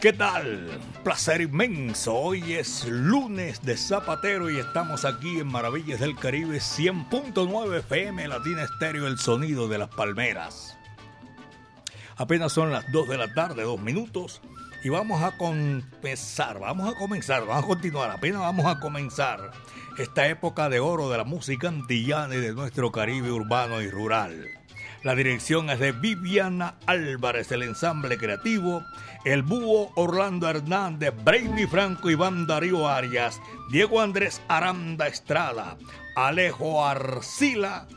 ¿Qué tal? Placer inmenso. Hoy es lunes de Zapatero y estamos aquí en Maravillas del Caribe 100.9 FM Latina Estéreo, el sonido de las palmeras. Apenas son las 2 de la tarde, dos minutos, y vamos a comenzar, vamos a comenzar, vamos a continuar, apenas vamos a comenzar esta época de oro de la música antillana y de nuestro Caribe urbano y rural. La dirección es de Viviana Álvarez, el ensamble creativo, el búho Orlando Hernández, Brady Franco, Iván Darío Arias, Diego Andrés Aranda Estrada, Alejo Arcila,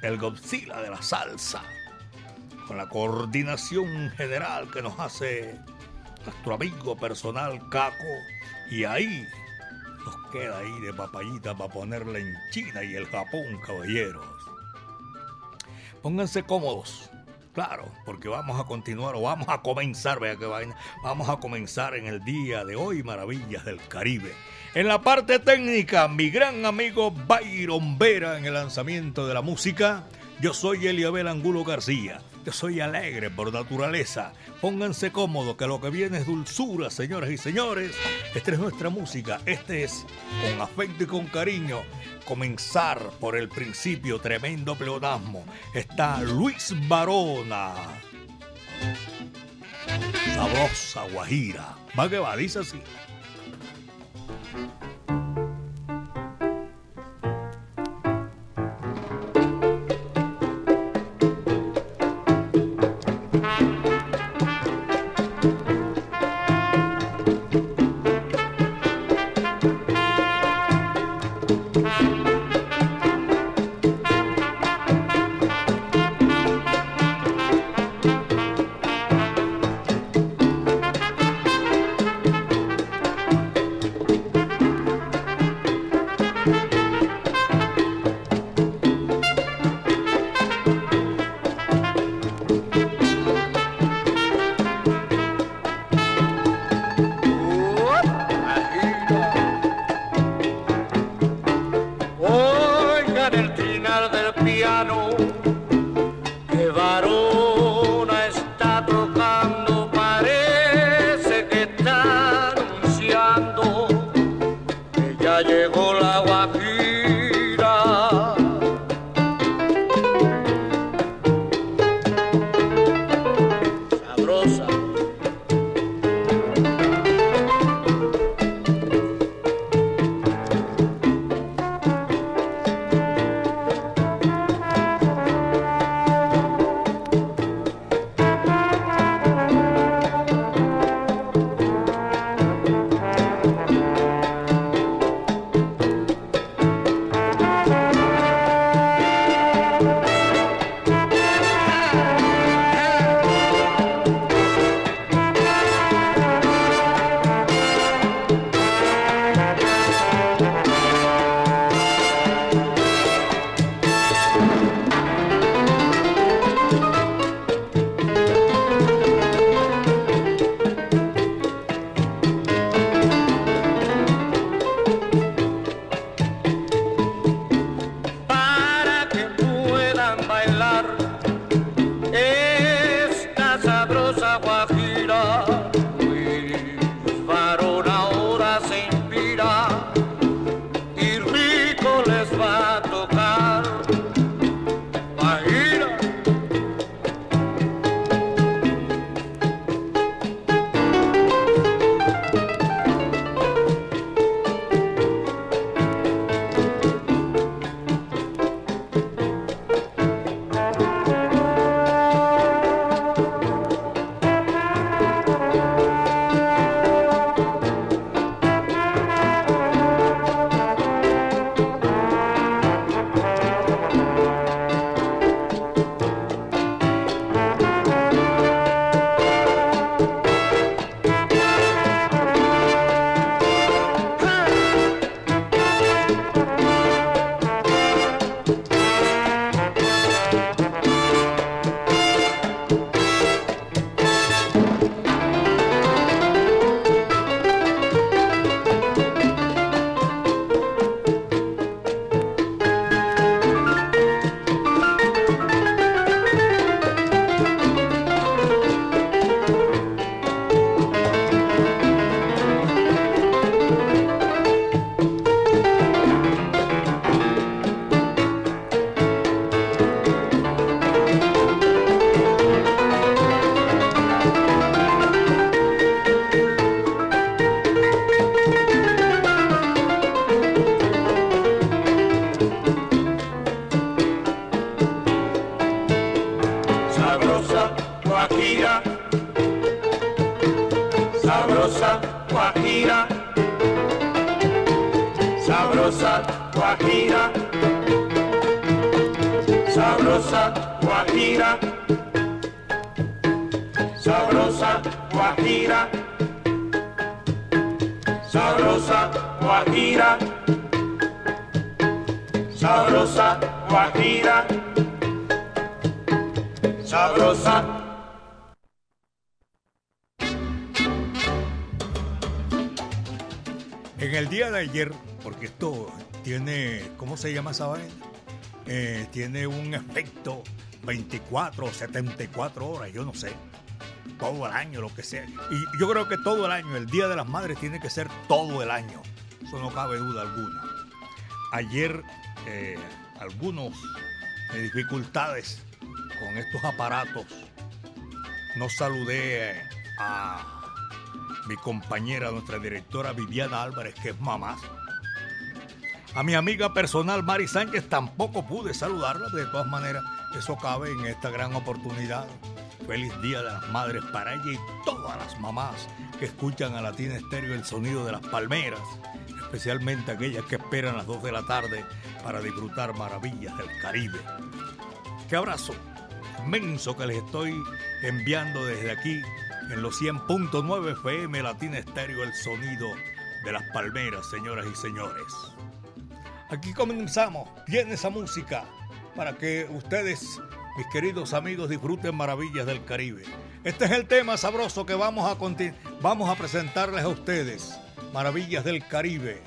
el Godzilla de la salsa, con la coordinación general que nos hace nuestro amigo personal Caco, y ahí nos queda ahí de papayita para ponerla en China y el Japón, caballeros. Pónganse cómodos. Claro, porque vamos a continuar o vamos a comenzar, vea que vaina, vamos a comenzar en el día de hoy Maravillas del Caribe. En la parte técnica, mi gran amigo Byron Vera en el lanzamiento de la música. Yo soy Eliabel Angulo García. Yo soy alegre por naturaleza. Pónganse cómodos que lo que viene es dulzura, señoras y señores. Esta es nuestra música. Este es con afecto y con cariño comenzar por el principio, tremendo pleonasmo, está Luis Barona. Sabrosa Guajira. Va que va, dice así. Thank you. Eh, tiene un efecto 24 o 74 horas, yo no sé. Todo el año, lo que sea. Y yo creo que todo el año, el Día de las Madres tiene que ser todo el año. Eso no cabe duda alguna. Ayer, eh, algunos de dificultades con estos aparatos. No saludé a mi compañera, nuestra directora Viviana Álvarez, que es mamá. A mi amiga personal Mari Sánchez tampoco pude saludarla, de todas maneras, eso cabe en esta gran oportunidad. Feliz Día de las Madres para ella y todas las mamás que escuchan a Latina Estéreo el sonido de las palmeras, especialmente aquellas que esperan las 2 de la tarde para disfrutar maravillas del Caribe. ¡Qué abrazo! inmenso que les estoy enviando desde aquí en los 100.9 FM Latina Estéreo, el sonido de las palmeras, señoras y señores. Aquí comenzamos, viene esa música para que ustedes, mis queridos amigos, disfruten maravillas del Caribe. Este es el tema sabroso que vamos a, vamos a presentarles a ustedes, maravillas del Caribe.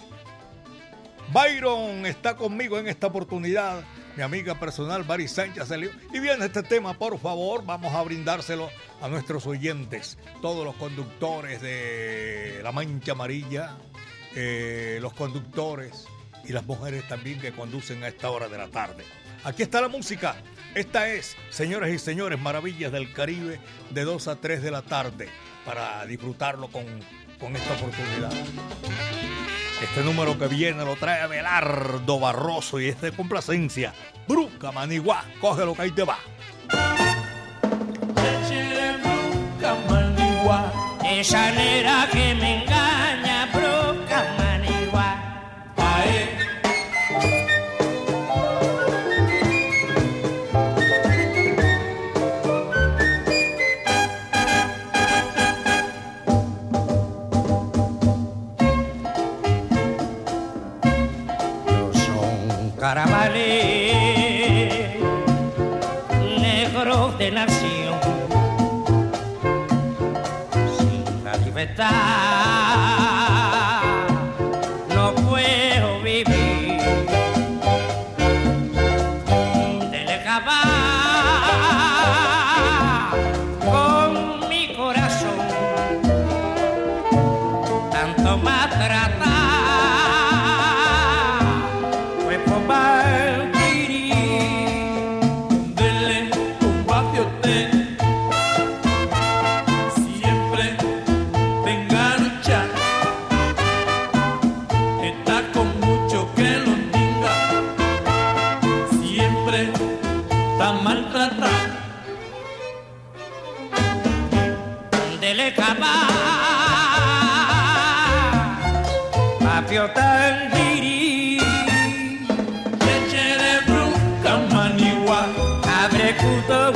Byron está conmigo en esta oportunidad mi amiga personal Bari Sánchez Y viene este tema, por favor, vamos a brindárselo a nuestros oyentes, todos los conductores de La Mancha Amarilla, eh, los conductores y las mujeres también que conducen a esta hora de la tarde. Aquí está la música. Esta es, señoras y señores, Maravillas del Caribe de 2 a 3 de la tarde para disfrutarlo con, con esta oportunidad. Este número que viene lo trae Belardo Barroso y es de complacencia. Bruca Manigua, cógelo que ahí te va. Bruca esa nera que me engaña, Bruca Manigua. La 不得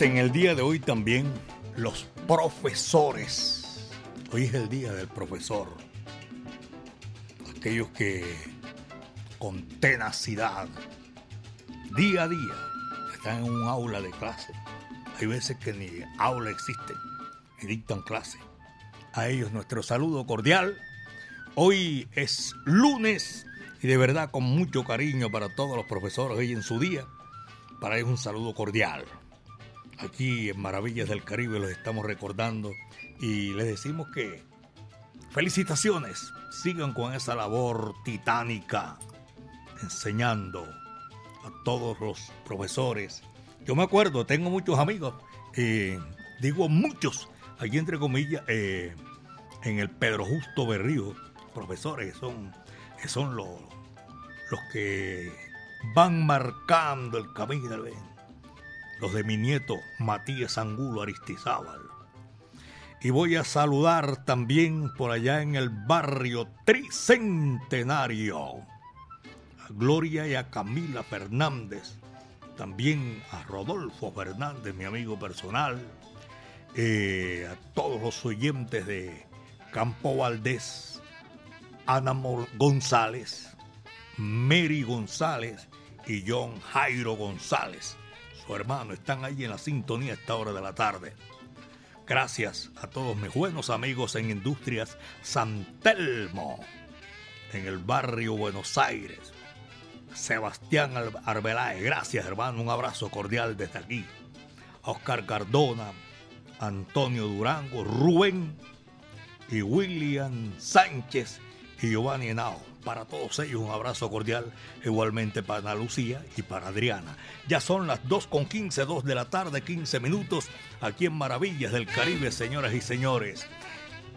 en el día de hoy también. Los profesores. Hoy es el día del profesor. Aquellos que con tenacidad, día a día, están en un aula de clase. Hay veces que ni aula existe y dictan clase. A ellos nuestro saludo cordial. Hoy es lunes y de verdad con mucho cariño para todos los profesores hoy en su día. Para ellos un saludo cordial. Aquí en Maravillas del Caribe los estamos recordando y les decimos que felicitaciones. Sigan con esa labor titánica enseñando a todos los profesores. Yo me acuerdo, tengo muchos amigos, eh, digo muchos, aquí entre comillas, eh, en el Pedro Justo Berrío, profesores, son, son los, los que van marcando el camino, los de mi nieto Matías Angulo Aristizábal. Y voy a saludar también por allá en el barrio Tricentenario Gloria y a Camila Fernández, también a Rodolfo Fernández, mi amigo personal, eh, a todos los oyentes de Campo Valdés, Ana González, Mary González y John Jairo González, su hermano, están ahí en la sintonía a esta hora de la tarde. Gracias a todos mis buenos amigos en Industrias San Telmo, en el barrio Buenos Aires. Sebastián Arbeláez. Gracias, hermano. Un abrazo cordial desde aquí. Oscar Cardona, Antonio Durango, Rubén y William Sánchez y Giovanni Henao. Para todos ellos un abrazo cordial, igualmente para Ana Lucía y para Adriana. Ya son las 2 con 15, 2 de la tarde, 15 minutos, aquí en Maravillas del Caribe, señoras y señores.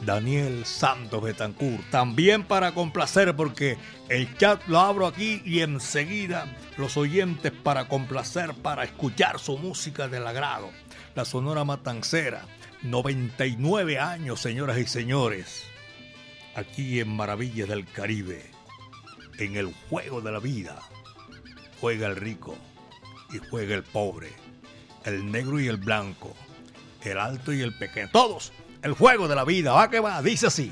Daniel Santos Betancourt. También para complacer, porque el chat lo abro aquí y enseguida los oyentes para complacer, para escuchar su música del agrado. La Sonora Matancera, 99 años, señoras y señores, aquí en Maravillas del Caribe, en el juego de la vida. Juega el rico y juega el pobre, el negro y el blanco, el alto y el pequeño, todos el juego de la vida. Va que va, dice así.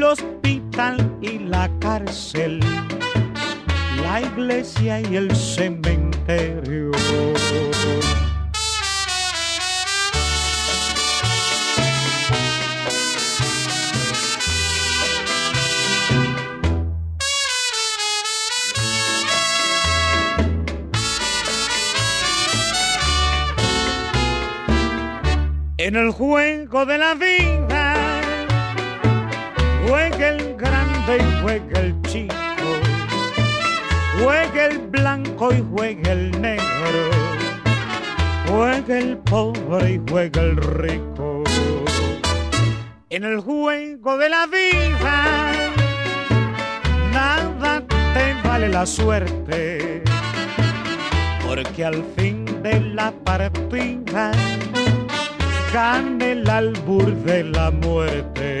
El hospital y la cárcel, la iglesia y el cementerio. En el juego de la vida juega el grande y juega el chico, juega el blanco y juega el negro, juega el pobre y juega el rico. En el juego de la vida nada te vale la suerte, porque al fin de la partida gana el albur de la muerte.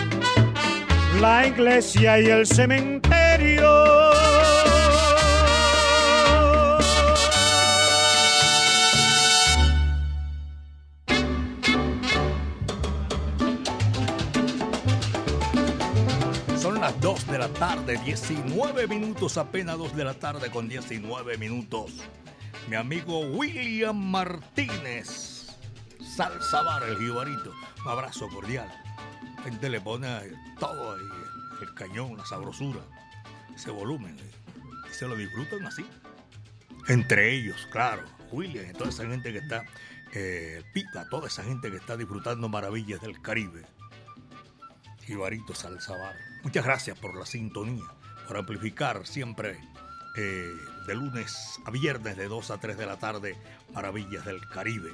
la iglesia y el cementerio. Son las 2 de la tarde, 19 minutos, apenas 2 de la tarde con 19 minutos. Mi amigo William Martínez, Salsa Bar, el jibarito. Un abrazo cordial. La gente le pone todo el cañón, la sabrosura, ese volumen. eh, Y se lo disfrutan así. Entre ellos, claro, William y toda esa gente que está, eh, toda esa gente que está disfrutando maravillas del Caribe. Jibarito Salzabar. Muchas gracias por la sintonía, por amplificar siempre eh, de lunes a viernes de 2 a 3 de la tarde Maravillas del Caribe.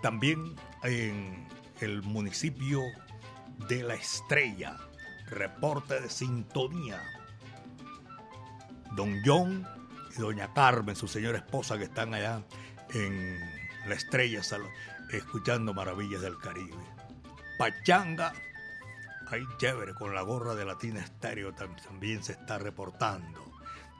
También en el municipio de La Estrella, reporte de sintonía. Don John y Doña Carmen, su señora esposa, que están allá en La Estrella, escuchando Maravillas del Caribe. Pachanga Ahí chévere, con la gorra de Latina Estéreo tam- también se está reportando.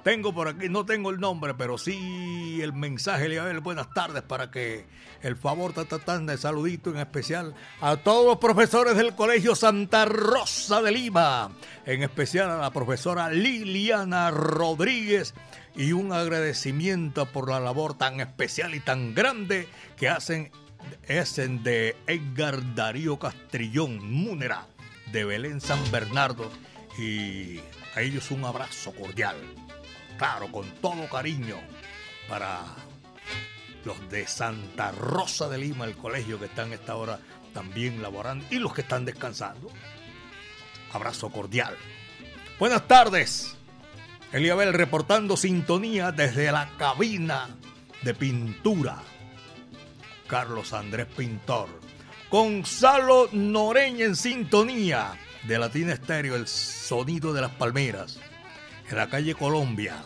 Tengo por aquí, no tengo el nombre, pero sí el mensaje, Eliabel, buenas tardes, para que el favor tatatán de saludito en especial a todos los profesores del Colegio Santa Rosa de Lima, en especial a la profesora Liliana Rodríguez y un agradecimiento por la labor tan especial y tan grande que hacen de Edgar Darío Castrillón Múnera de Belén San Bernardo. Y a ellos un abrazo cordial, claro, con todo cariño para los de Santa Rosa de Lima, el colegio que están a esta hora también laborando y los que están descansando. Abrazo cordial. Buenas tardes. Eliabel reportando sintonía desde la cabina de pintura. Carlos Andrés Pintor. Gonzalo Noreña en sintonía de Latina Estéreo, el sonido de las palmeras. En la calle Colombia.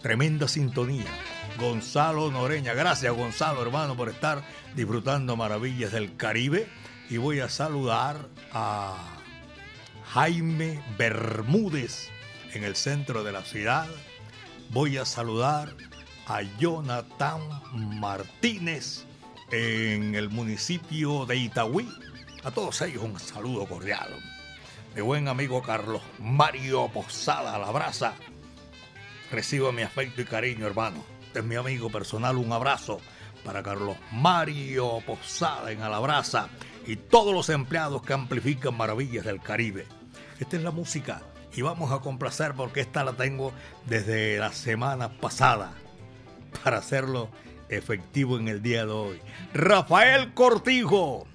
Tremenda sintonía. Gonzalo Noreña. Gracias, Gonzalo, hermano, por estar disfrutando maravillas del Caribe. Y voy a saludar a Jaime Bermúdez en el centro de la ciudad. Voy a saludar a Jonathan Martínez en el municipio de Itagüí. A todos ellos un saludo cordial. Mi buen amigo Carlos Mario Posada, la brasa. Reciba mi afecto y cariño, hermano. Este es mi amigo personal. Un abrazo para Carlos Mario Posada en Alabraza y todos los empleados que amplifican maravillas del Caribe. Esta es la música y vamos a complacer porque esta la tengo desde la semana pasada para hacerlo efectivo en el día de hoy. Rafael Cortijo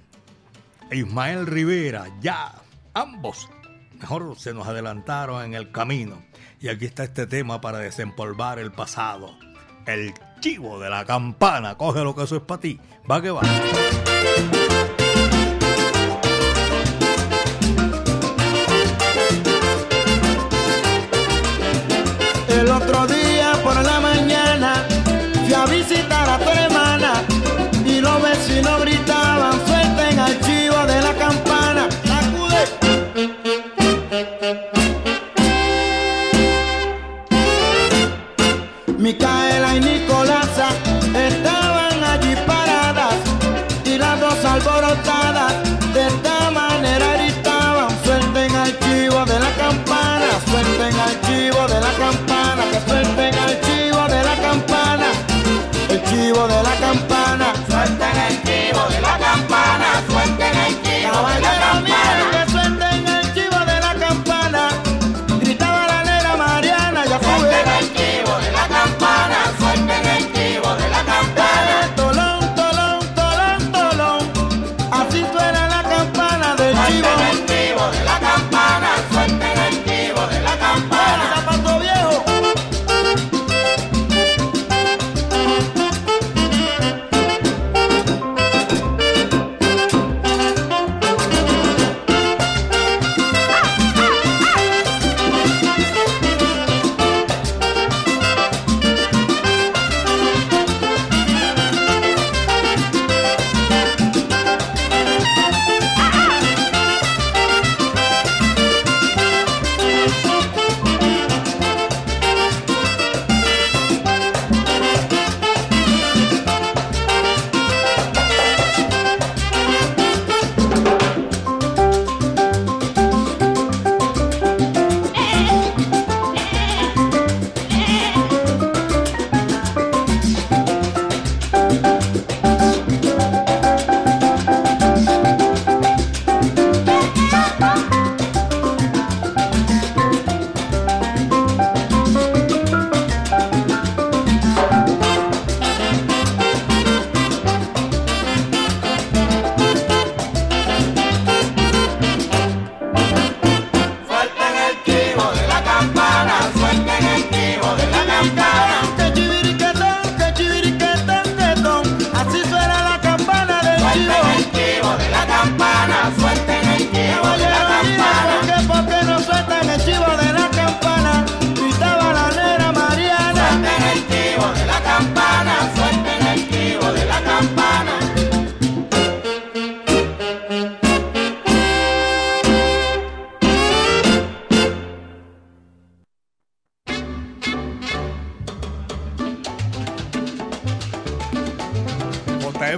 Ismael Rivera, ya ambos, mejor se nos adelantaron en el camino. Y aquí está este tema para desempolvar el pasado. El chivo de la campana, coge lo que eso es para ti. Va que va.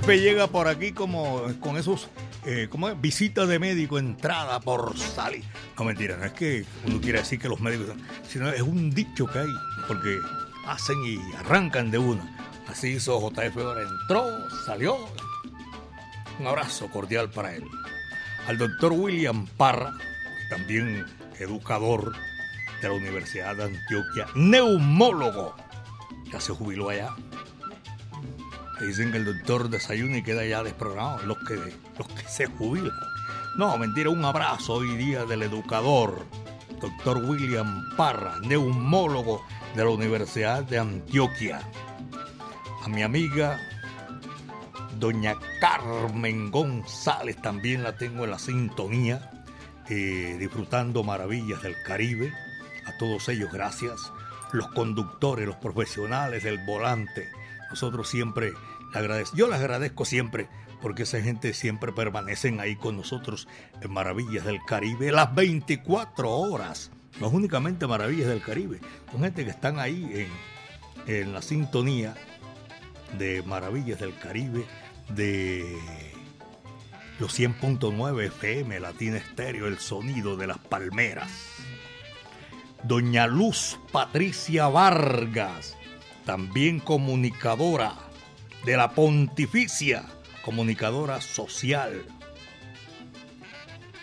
Llega por aquí como con esos eh, visitas de médico, entrada por salir. No mentira, no es que uno quiera decir que los médicos, sino es un dicho que hay, porque hacen y arrancan de una. Así hizo JF ahora, entró, salió. Un abrazo cordial para él. Al doctor William Parra, también educador de la Universidad de Antioquia, neumólogo, ya se jubiló allá. Dicen que el doctor desayuna y queda ya desprogramado, los que, los que se jubilan. No, mentira, un abrazo hoy día del educador, doctor William Parra, neumólogo de la Universidad de Antioquia. A mi amiga, doña Carmen González, también la tengo en la sintonía, eh, disfrutando maravillas del Caribe. A todos ellos, gracias. Los conductores, los profesionales del volante, nosotros siempre le agradecemos. Yo les agradezco siempre porque esa gente siempre permanecen ahí con nosotros en Maravillas del Caribe las 24 horas. No es únicamente Maravillas del Caribe, son gente que están ahí en, en la sintonía de Maravillas del Caribe, de los 100.9 FM, Latina Estéreo, el sonido de las palmeras. Doña Luz Patricia Vargas, también comunicadora de la Pontificia, comunicadora social.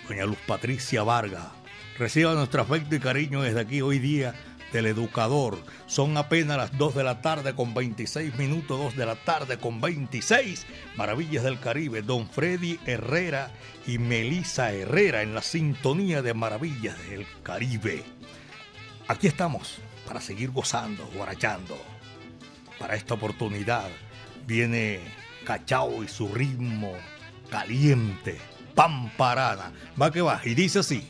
Doña Luz Patricia Vargas, reciba nuestro afecto y cariño desde aquí hoy día del educador. Son apenas las 2 de la tarde con 26 minutos, 2 de la tarde con 26. Maravillas del Caribe, don Freddy Herrera y Melisa Herrera en la sintonía de Maravillas del Caribe. Aquí estamos para seguir gozando, guarachando. Para esta oportunidad viene Cachao y su ritmo caliente, pamparana. Va que va, y dice así.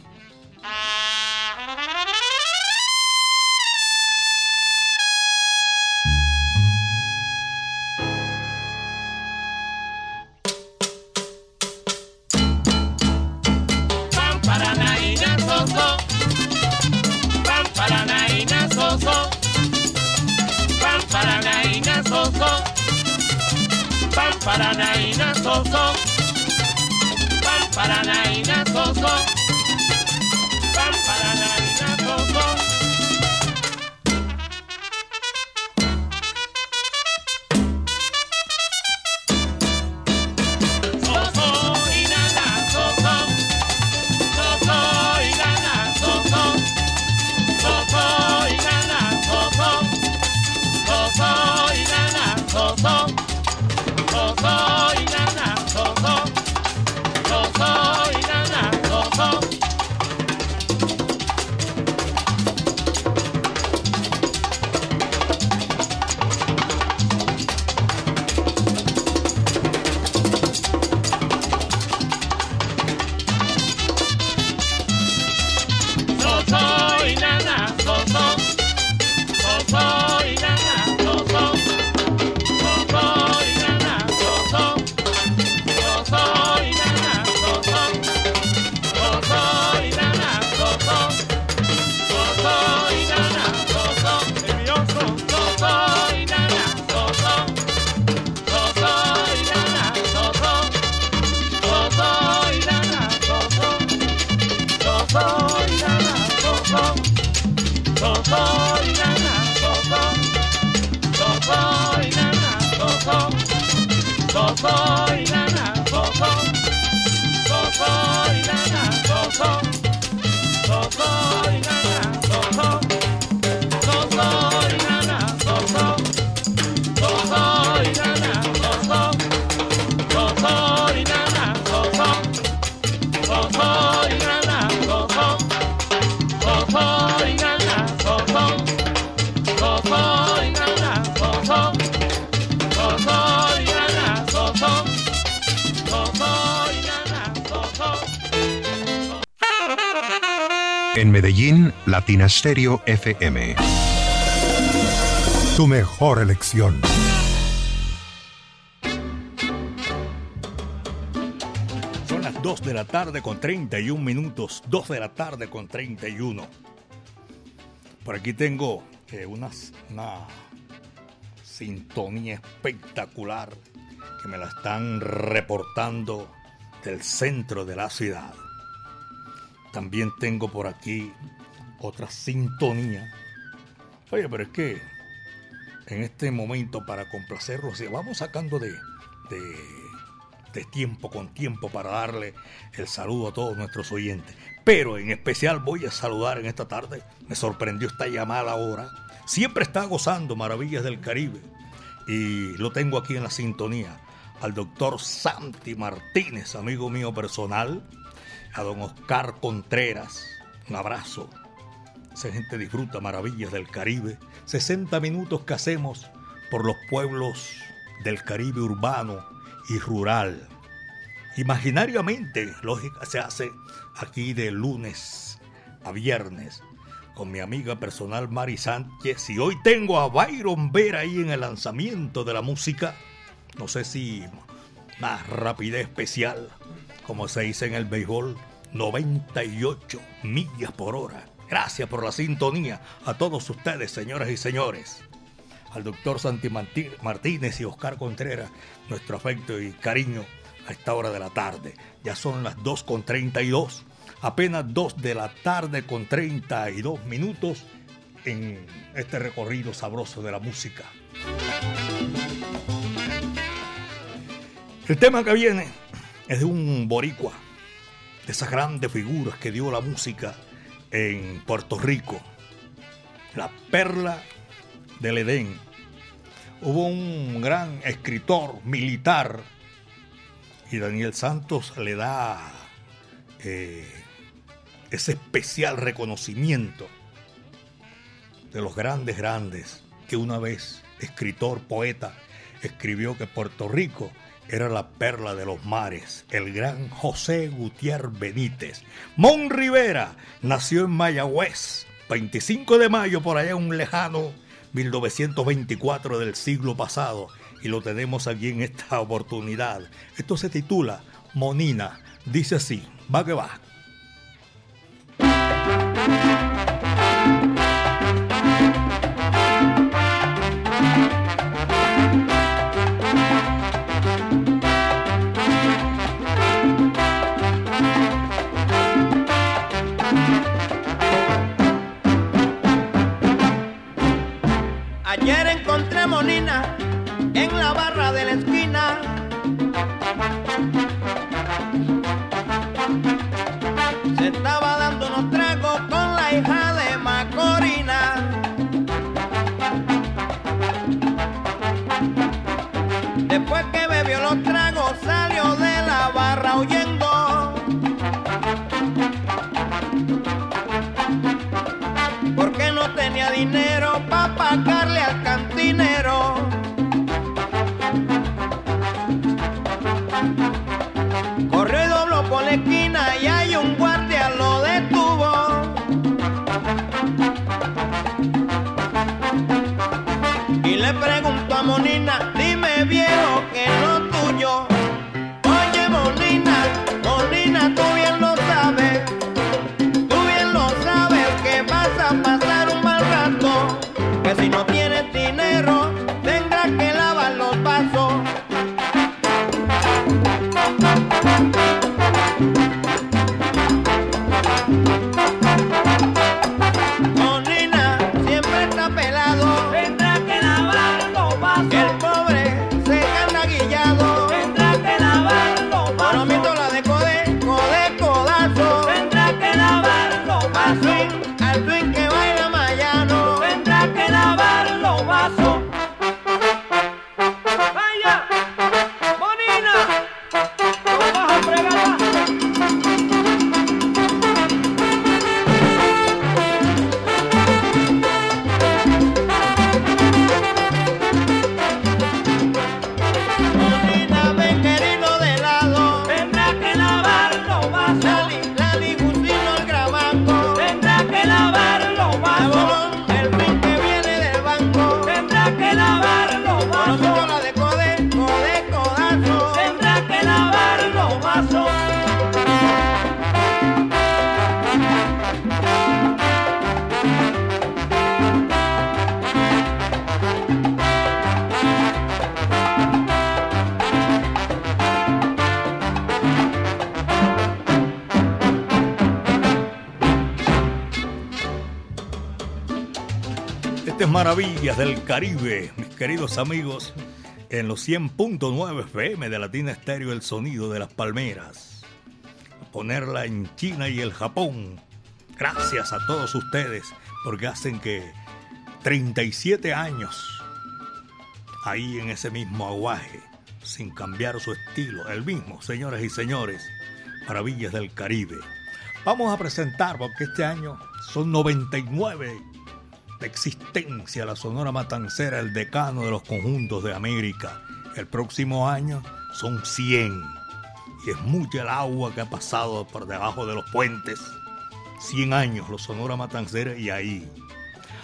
Stereo FM. Tu mejor elección. Son las 2 de la tarde con 31 minutos. 2 de la tarde con 31. Por aquí tengo eh, una sintonía espectacular que me la están reportando del centro de la ciudad. También tengo por aquí otra sintonía. Oye, pero es que en este momento para complacerlos, vamos sacando de, de, de tiempo con tiempo para darle el saludo a todos nuestros oyentes. Pero en especial voy a saludar en esta tarde. Me sorprendió esta llamada ahora. Siempre está gozando Maravillas del Caribe. Y lo tengo aquí en la sintonía. Al doctor Santi Martínez, amigo mío personal. A don Oscar Contreras. Un abrazo. Esa gente disfruta Maravillas del Caribe. 60 minutos que hacemos por los pueblos del Caribe urbano y rural. Imaginariamente, lógica, se hace aquí de lunes a viernes con mi amiga personal Mari Sánchez y hoy tengo a Byron Vera ahí en el lanzamiento de la música. No sé si más rapidez especial, como se dice en el béisbol, 98 millas por hora. Gracias por la sintonía a todos ustedes, señoras y señores. Al doctor Santi Martínez y Oscar Contreras, nuestro afecto y cariño a esta hora de la tarde. Ya son las 2.32, apenas 2 de la tarde con 32 minutos en este recorrido sabroso de la música. El tema que viene es de un boricua, de esas grandes figuras que dio la música en Puerto Rico, la perla del Edén. Hubo un gran escritor militar y Daniel Santos le da eh, ese especial reconocimiento de los grandes, grandes, que una vez escritor, poeta, escribió que Puerto Rico era la perla de los mares, el gran José Gutiérrez Benítez. Mon Rivera nació en Mayagüez, 25 de mayo, por allá un lejano 1924 del siglo pasado y lo tenemos aquí en esta oportunidad. Esto se titula Monina. Dice así, va que va. Caribe, mis queridos amigos, en los 100.9 FM de Latina Estéreo, el sonido de las palmeras. ponerla en China y el Japón. Gracias a todos ustedes porque hacen que 37 años ahí en ese mismo aguaje, sin cambiar su estilo, el mismo, señoras y señores, maravillas del Caribe. Vamos a presentar, porque este año son 99 existencia la Sonora Matancera, el decano de los conjuntos de América. El próximo año son 100. Y es mucha el agua que ha pasado por debajo de los puentes. 100 años los Sonora Matancera y ahí.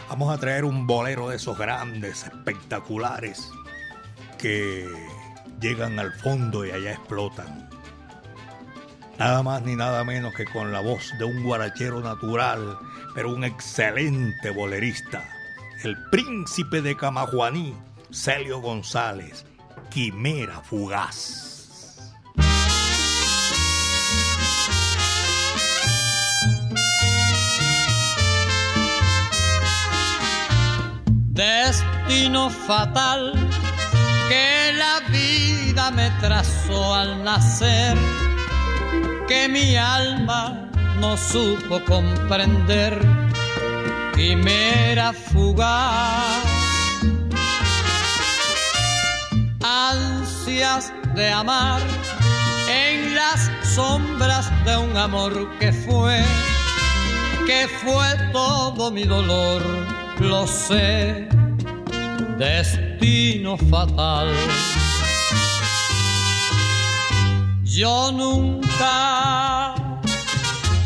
Vamos a traer un bolero de esos grandes, espectaculares, que llegan al fondo y allá explotan. Nada más ni nada menos que con la voz de un guarachero natural pero un excelente bolerista, el príncipe de Camajuaní, Celio González, Quimera Fugaz. Destino fatal que la vida me trazó al nacer, que mi alma no supo comprender quimera fugaz. Ansias de amar en las sombras de un amor que fue, que fue todo mi dolor, lo sé, destino fatal. Yo nunca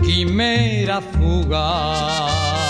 quimera fugaz.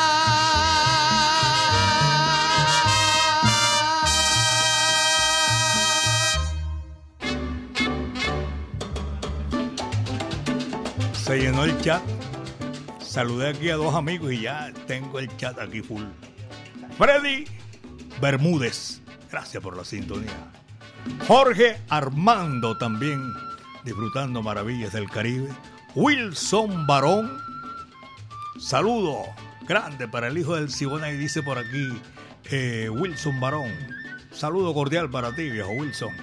el chat. Saludé aquí a dos amigos y ya tengo el chat aquí full. Freddy Bermúdez, gracias por la sintonía. Jorge Armando también disfrutando maravillas del Caribe. Wilson Barón, saludo grande para el hijo del Sibona y dice por aquí eh, Wilson Barón. Saludo cordial para ti, viejo Wilson.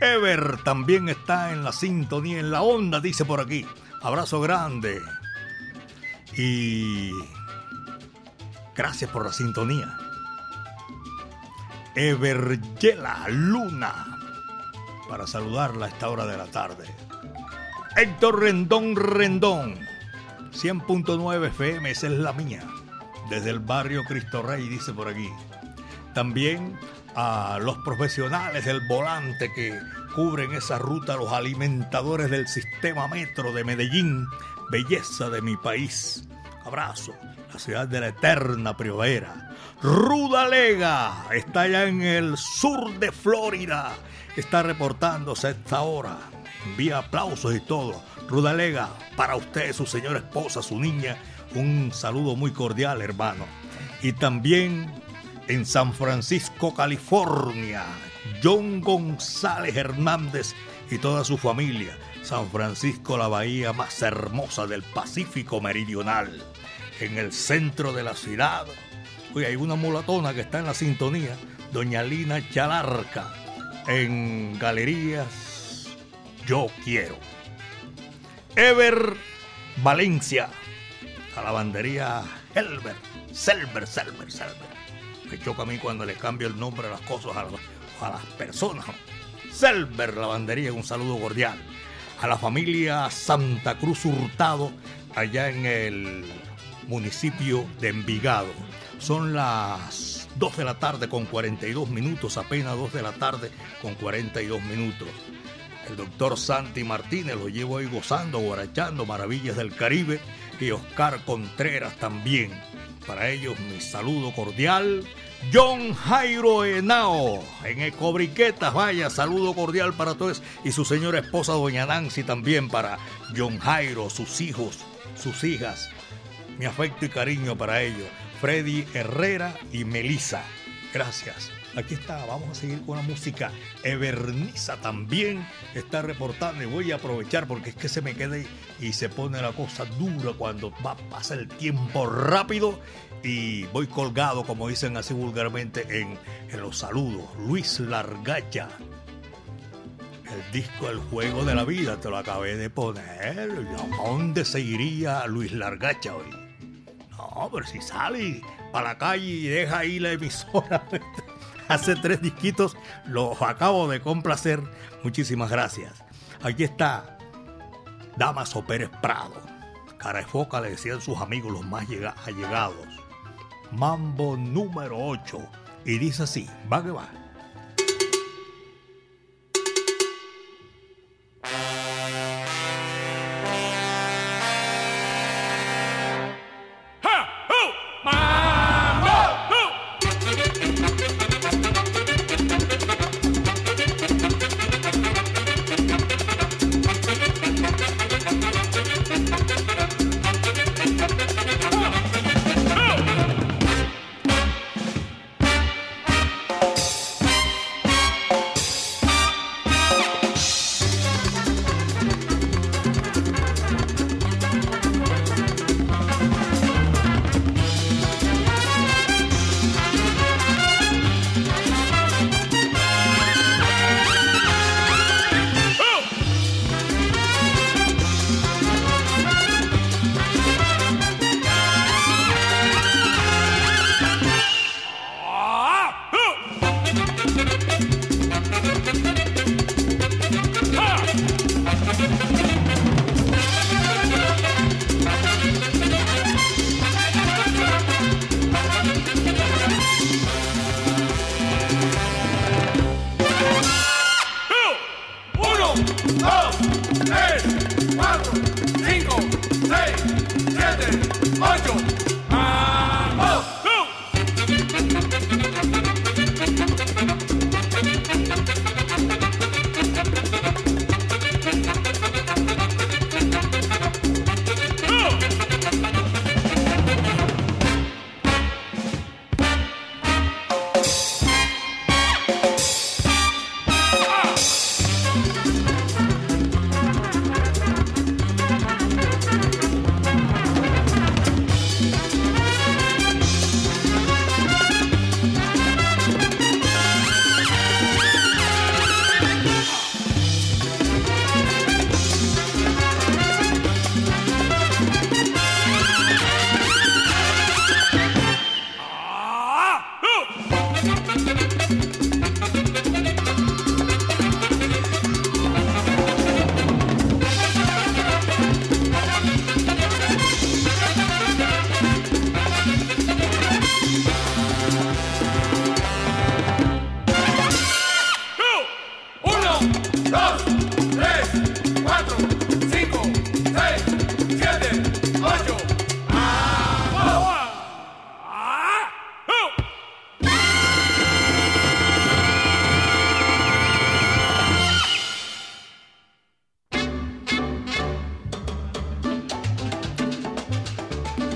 Ever también está en la sintonía, en la onda, dice por aquí. Abrazo grande. Y gracias por la sintonía. Evergela Luna. Para saludarla a esta hora de la tarde. Héctor Rendón Rendón. 100.9 FM, esa es la mía. Desde el barrio Cristo Rey, dice por aquí. También a los profesionales del volante que cubren esa ruta los alimentadores del sistema metro de Medellín, belleza de mi país. abrazo. La ciudad de la eterna primavera. Rudalega está allá en el sur de Florida. Está reportándose a esta hora. Envía aplausos y todo. Rudalega, para usted, su señora esposa, su niña, un saludo muy cordial, hermano. Y también en San Francisco, California, John González Hernández y toda su familia. San Francisco, la bahía más hermosa del Pacífico Meridional. En el centro de la ciudad, hoy hay una mulatona que está en la sintonía, doña Lina Chalarca, en Galerías Yo Quiero. Ever Valencia, la lavandería Helber, Selber, Selber, Selber. Me choca a mí cuando le cambio el nombre a las cosas a, a las personas. Selber Lavandería, un saludo cordial. A la familia Santa Cruz Hurtado, allá en el municipio de Envigado. Son las 2 de la tarde con 42 minutos, apenas 2 de la tarde con 42 minutos. El doctor Santi Martínez lo llevo ahí gozando, guarachando maravillas del Caribe y Oscar Contreras también. Para ellos mi saludo cordial. John Jairo Henao en Ecobriquetas, vaya, saludo cordial para todos y su señora esposa doña Nancy también para John Jairo, sus hijos, sus hijas. Mi afecto y cariño para ellos. Freddy Herrera y Melissa. Gracias. Aquí está, vamos a seguir con la música. Everniza también está reportando y voy a aprovechar porque es que se me queda y se pone la cosa dura cuando va a pasar el tiempo rápido y voy colgado, como dicen así vulgarmente, en, en los saludos. Luis Largacha. El disco El Juego de la Vida, te lo acabé de poner. ¿A dónde se iría Luis Largacha hoy? No, pero si sale para la calle y deja ahí la emisora. Hace tres disquitos, los acabo de complacer. Muchísimas gracias. Aquí está Damaso Pérez Prado. Cara de foca le decían sus amigos los más allegados. Mambo número 8. Y dice así, va que va.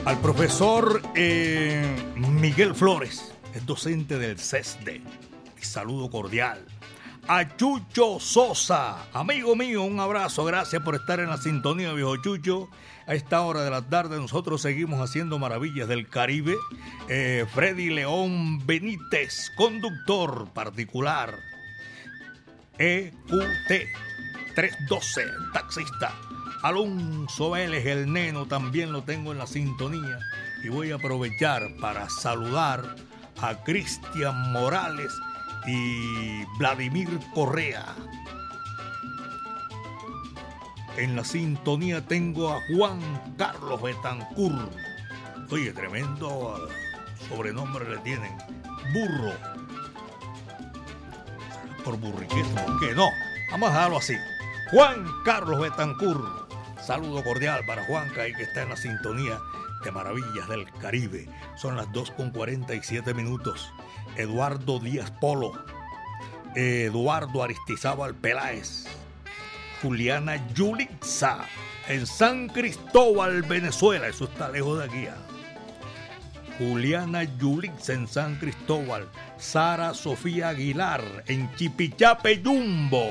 al profesor eh, Miguel Flores, es docente del CESDE. Saludo cordial. A Chucho Sosa, amigo mío, un abrazo, gracias por estar en la sintonía, viejo Chucho. A esta hora de la tarde nosotros seguimos haciendo maravillas del Caribe. Eh, Freddy León Benítez, conductor particular. EQT 312, taxista. Alonso Vélez, el neno, también lo tengo en la sintonía. Y voy a aprovechar para saludar a Cristian Morales y Vladimir Correa. En la sintonía tengo a Juan Carlos Betancur. Oye, tremendo sobrenombre le tienen. Burro. Por burriquismo, que no. Vamos a dejarlo así. Juan Carlos Betancur Saludo cordial para Juanca y que está en la sintonía de Maravillas del Caribe. Son las 2 con 47 minutos. Eduardo Díaz Polo, Eduardo Aristizábal Peláez, Juliana Yulixa en San Cristóbal, Venezuela. Eso está lejos de aquí. ¿ah? Juliana Yulixa en San Cristóbal, Sara Sofía Aguilar en Chipichape Yumbo,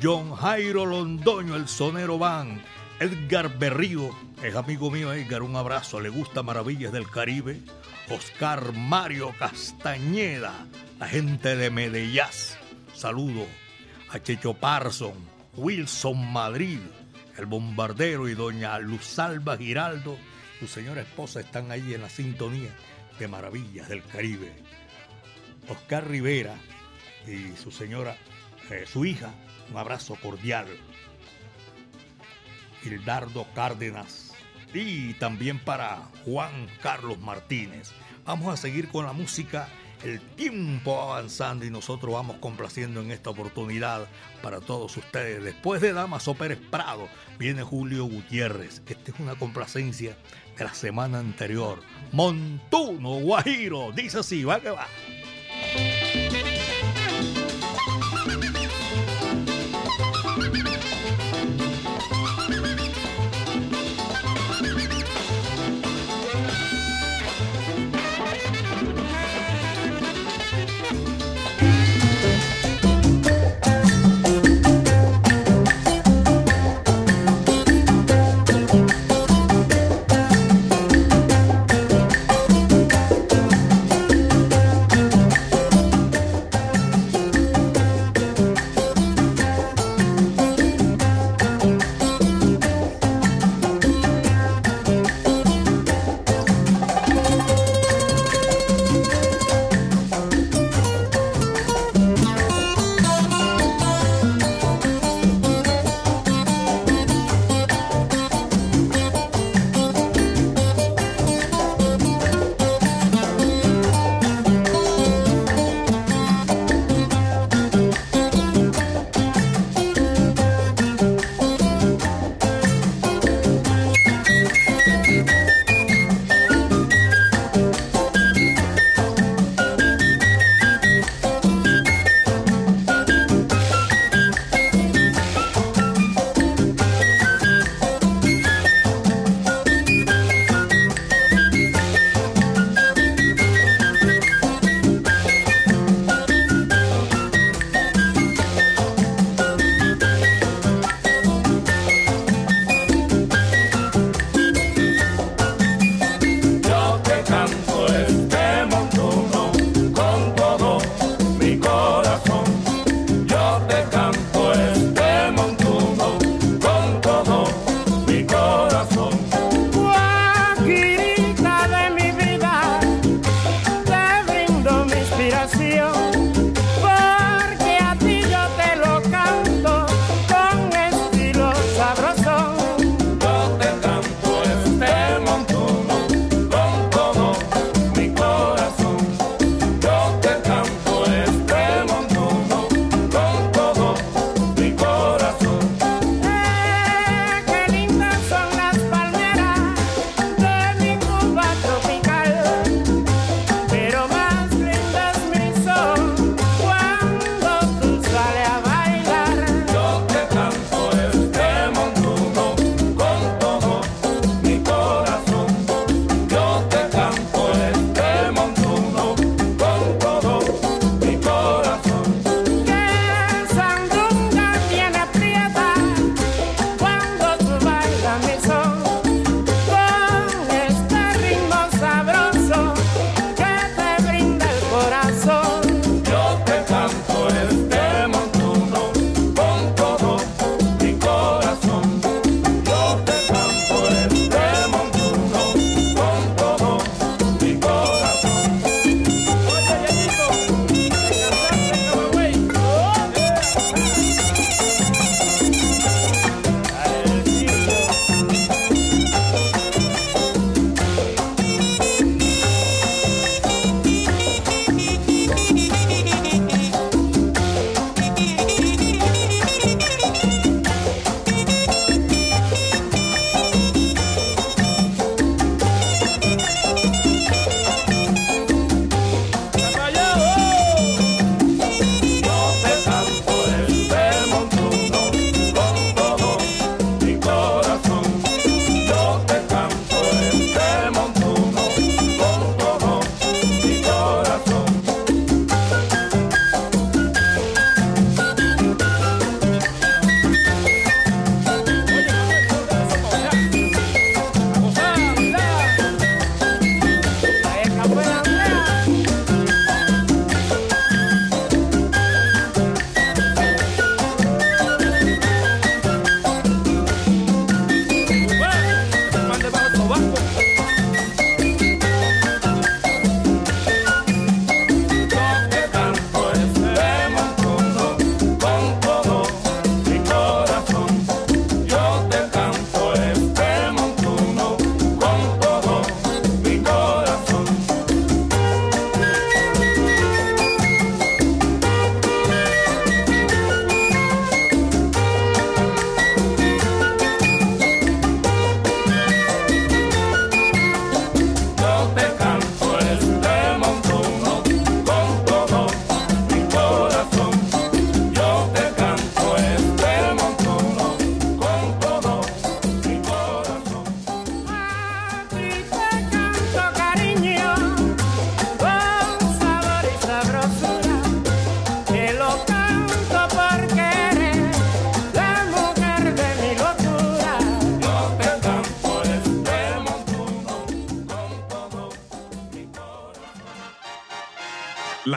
John Jairo Londoño, el sonero van Edgar Berrío, es amigo mío Edgar, un abrazo, le gusta Maravillas del Caribe. Oscar Mario Castañeda, la gente de Medellín, saludo. A Checho Parson, Wilson Madrid, el bombardero y doña Luzalba Giraldo, su señora esposa están ahí en la sintonía de Maravillas del Caribe. Oscar Rivera y su señora, eh, su hija, un abrazo cordial. Hildardo Cárdenas y también para Juan Carlos Martínez. Vamos a seguir con la música. El tiempo avanzando y nosotros vamos complaciendo en esta oportunidad para todos ustedes. Después de Damaso Pérez Prado viene Julio Gutiérrez. Esta es una complacencia de la semana anterior. Montuno Guajiro. Dice así, va que va.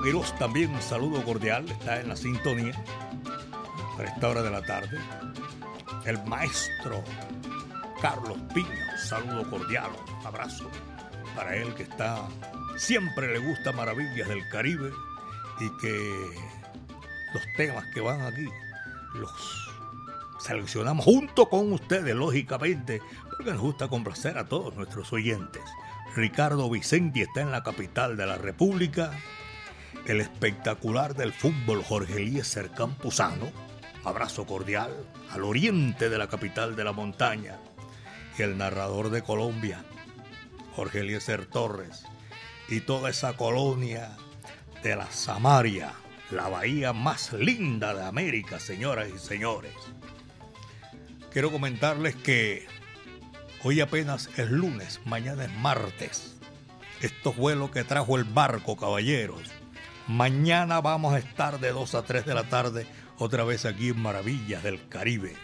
Chemo Quiroz también un saludo cordial, está en la sintonía a esta hora de la tarde. El maestro Carlos Piña, un saludo cordial, un abrazo para él que está, siempre le gusta Maravillas del Caribe y que los temas que van aquí los seleccionamos junto con ustedes, lógicamente, porque nos gusta complacer a todos nuestros oyentes. Ricardo Vicenti está en la capital de la República. El espectacular del fútbol Jorge Eliezer Campuzano. Abrazo cordial al oriente de la capital de la montaña. Y el narrador de Colombia, Jorge Eliezer Torres. Y toda esa colonia de la Samaria, la bahía más linda de América, señoras y señores. Quiero comentarles que Hoy apenas es lunes, mañana es martes. Estos vuelos que trajo el barco, caballeros. Mañana vamos a estar de 2 a 3 de la tarde otra vez aquí en Maravillas del Caribe.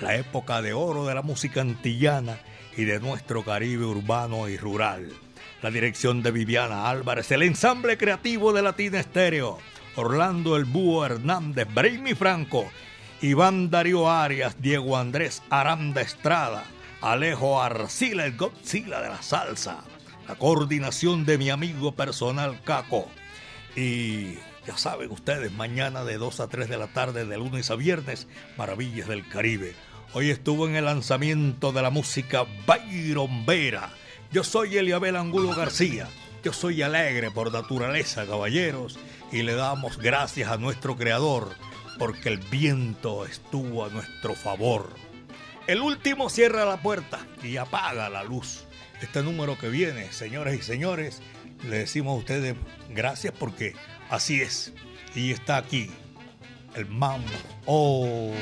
La época de oro de la música antillana y de nuestro Caribe urbano y rural. La dirección de Viviana Álvarez, el ensamble creativo de Latina Estéreo. Orlando El Búho Hernández, Brainy Franco, Iván Darío Arias, Diego Andrés Aranda Estrada. Alejo Arcila, el Godzilla de la salsa. La coordinación de mi amigo personal Caco. Y ya saben ustedes, mañana de 2 a 3 de la tarde, de lunes a viernes, Maravillas del Caribe. Hoy estuvo en el lanzamiento de la música Byron Vera. Yo soy Eliabel Angulo García. Yo soy alegre por naturaleza, caballeros, y le damos gracias a nuestro creador porque el viento estuvo a nuestro favor. El último cierra la puerta y apaga la luz. Este número que viene, señoras y señores, le decimos a ustedes gracias porque así es. Y está aquí el mambo. Oh,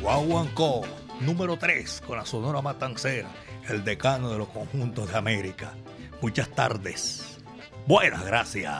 Guaguancó, número 3 con la Sonora Matancera, el decano de los conjuntos de América. Muchas tardes. Buenas gracias.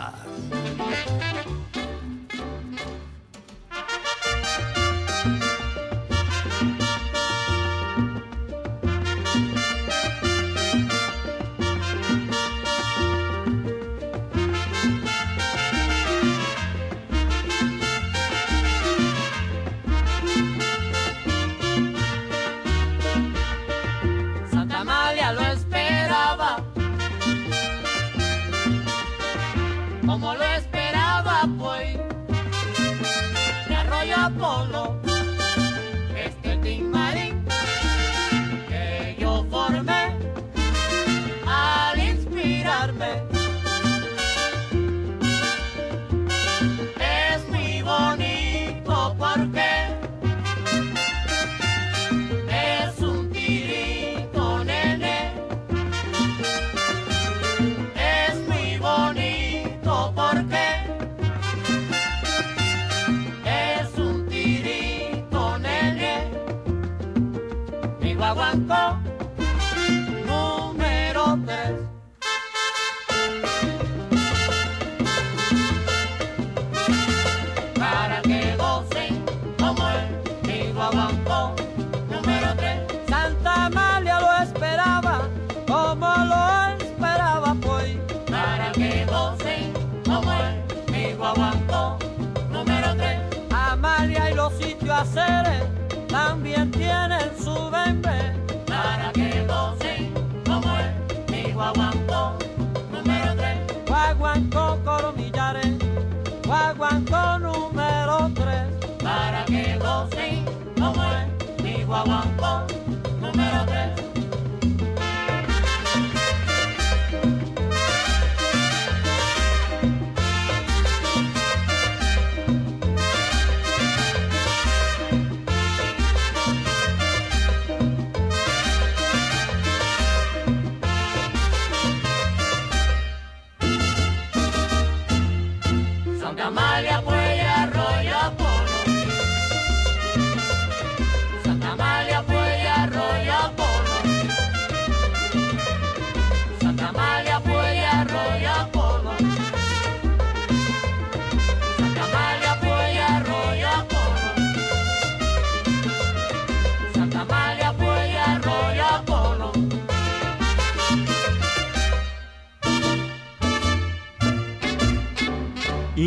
Guaguancó número